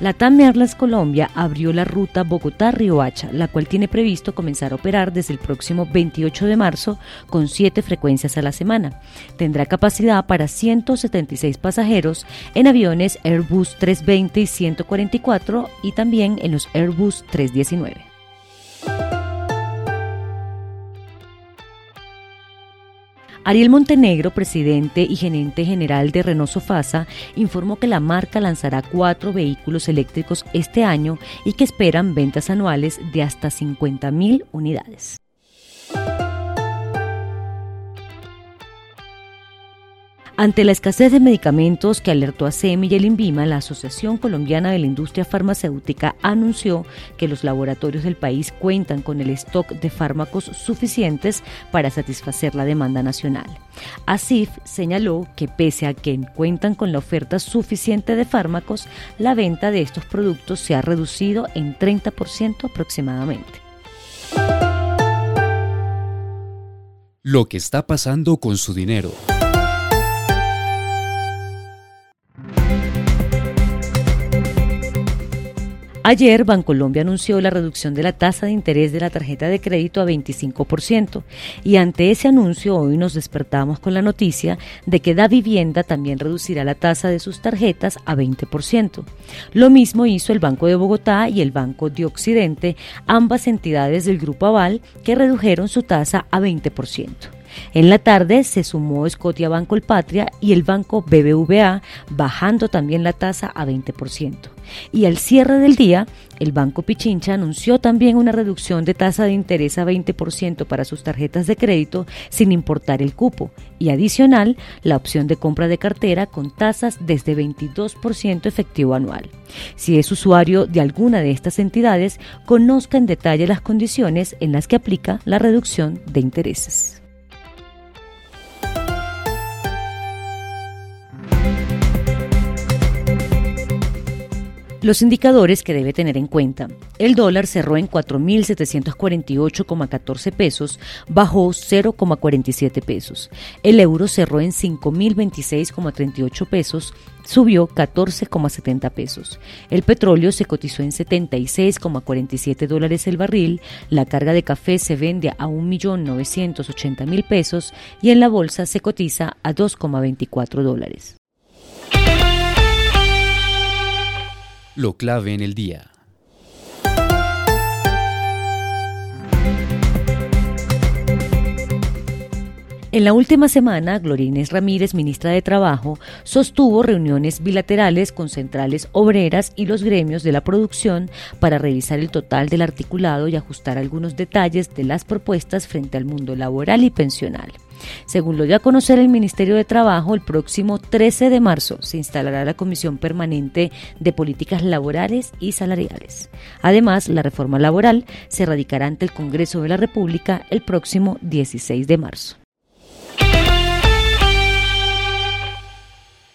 La TAM Airlines Colombia abrió la ruta Bogotá-Riohacha, la cual tiene previsto comenzar a operar desde el próximo 28 de marzo con siete frecuencias a la semana. Tendrá capacidad para 176 pasajeros en aviones Airbus 320 y 144 y también en los Airbus 319. Ariel Montenegro, presidente y gerente general de Renault Sofasa, informó que la marca lanzará cuatro vehículos eléctricos este año y que esperan ventas anuales de hasta 50.000 unidades. Ante la escasez de medicamentos que alertó a SEMI y el INVIMA, la Asociación Colombiana de la Industria Farmacéutica anunció que los laboratorios del país cuentan con el stock de fármacos suficientes para satisfacer la demanda nacional. ASIF señaló que pese a que cuentan con la oferta suficiente de fármacos, la venta de estos productos se ha reducido en 30% aproximadamente. Lo que está pasando con su dinero. Ayer, Bancolombia anunció la reducción de la tasa de interés de la tarjeta de crédito a 25% y ante ese anuncio hoy nos despertamos con la noticia de que Da Vivienda también reducirá la tasa de sus tarjetas a 20%. Lo mismo hizo el Banco de Bogotá y el Banco de Occidente, ambas entidades del Grupo Aval, que redujeron su tasa a 20%. En la tarde se sumó Scotia Banco El Patria y el Banco BBVA, bajando también la tasa a 20%. Y al cierre del día, el Banco Pichincha anunció también una reducción de tasa de interés a 20% para sus tarjetas de crédito sin importar el cupo y adicional la opción de compra de cartera con tasas desde 22% efectivo anual. Si es usuario de alguna de estas entidades, conozca en detalle las condiciones en las que aplica la reducción de intereses. Los indicadores que debe tener en cuenta. El dólar cerró en 4.748,14 pesos, bajó 0,47 pesos. El euro cerró en 5.026,38 pesos, subió 14,70 pesos. El petróleo se cotizó en 76,47 dólares el barril, la carga de café se vende a 1.980.000 pesos y en la bolsa se cotiza a 2,24 dólares. Lo clave en el día. En la última semana, Gloria Inés Ramírez, ministra de Trabajo, sostuvo reuniones bilaterales con centrales obreras y los gremios de la producción para revisar el total del articulado y ajustar algunos detalles de las propuestas frente al mundo laboral y pensional. Según lo dio a conocer el Ministerio de Trabajo, el próximo 13 de marzo se instalará la Comisión Permanente de Políticas Laborales y Salariales. Además, la reforma laboral se radicará ante el Congreso de la República el próximo 16 de marzo.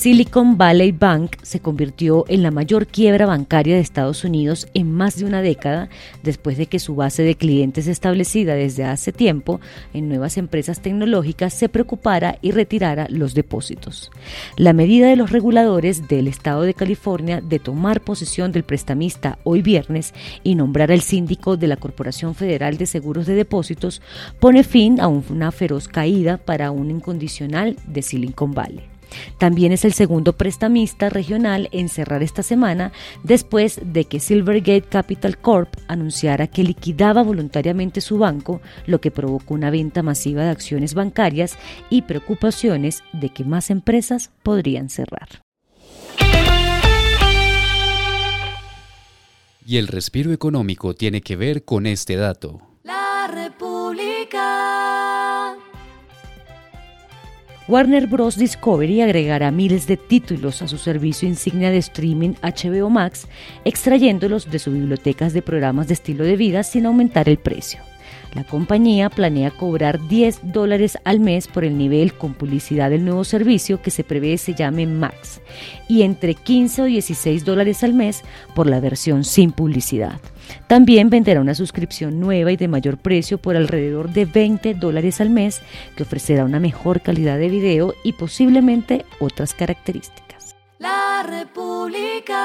Silicon Valley Bank se convirtió en la mayor quiebra bancaria de Estados Unidos en más de una década después de que su base de clientes establecida desde hace tiempo en nuevas empresas tecnológicas se preocupara y retirara los depósitos. La medida de los reguladores del estado de California de tomar posesión del prestamista hoy viernes y nombrar al síndico de la Corporación Federal de Seguros de Depósitos pone fin a una feroz caída para un incondicional de Silicon Valley. También es el segundo prestamista regional en cerrar esta semana después de que Silvergate Capital Corp anunciara que liquidaba voluntariamente su banco, lo que provocó una venta masiva de acciones bancarias y preocupaciones de que más empresas podrían cerrar. Y el respiro económico tiene que ver con este dato. La República. Warner Bros. Discovery agregará miles de títulos a su servicio insignia de streaming HBO Max, extrayéndolos de sus bibliotecas de programas de estilo de vida sin aumentar el precio. La compañía planea cobrar 10 dólares al mes por el nivel con publicidad del nuevo servicio que se prevé se llame Max y entre 15 o 16 dólares al mes por la versión sin publicidad. También venderá una suscripción nueva y de mayor precio por alrededor de 20 dólares al mes que ofrecerá una mejor calidad de video y posiblemente otras características. La República.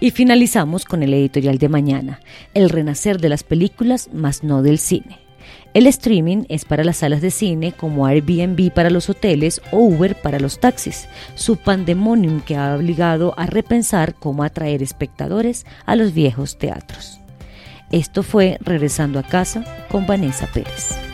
Y finalizamos con el editorial de mañana, el renacer de las películas, más no del cine. El streaming es para las salas de cine como Airbnb para los hoteles o Uber para los taxis, su pandemonium que ha obligado a repensar cómo atraer espectadores a los viejos teatros. Esto fue Regresando a casa con Vanessa Pérez.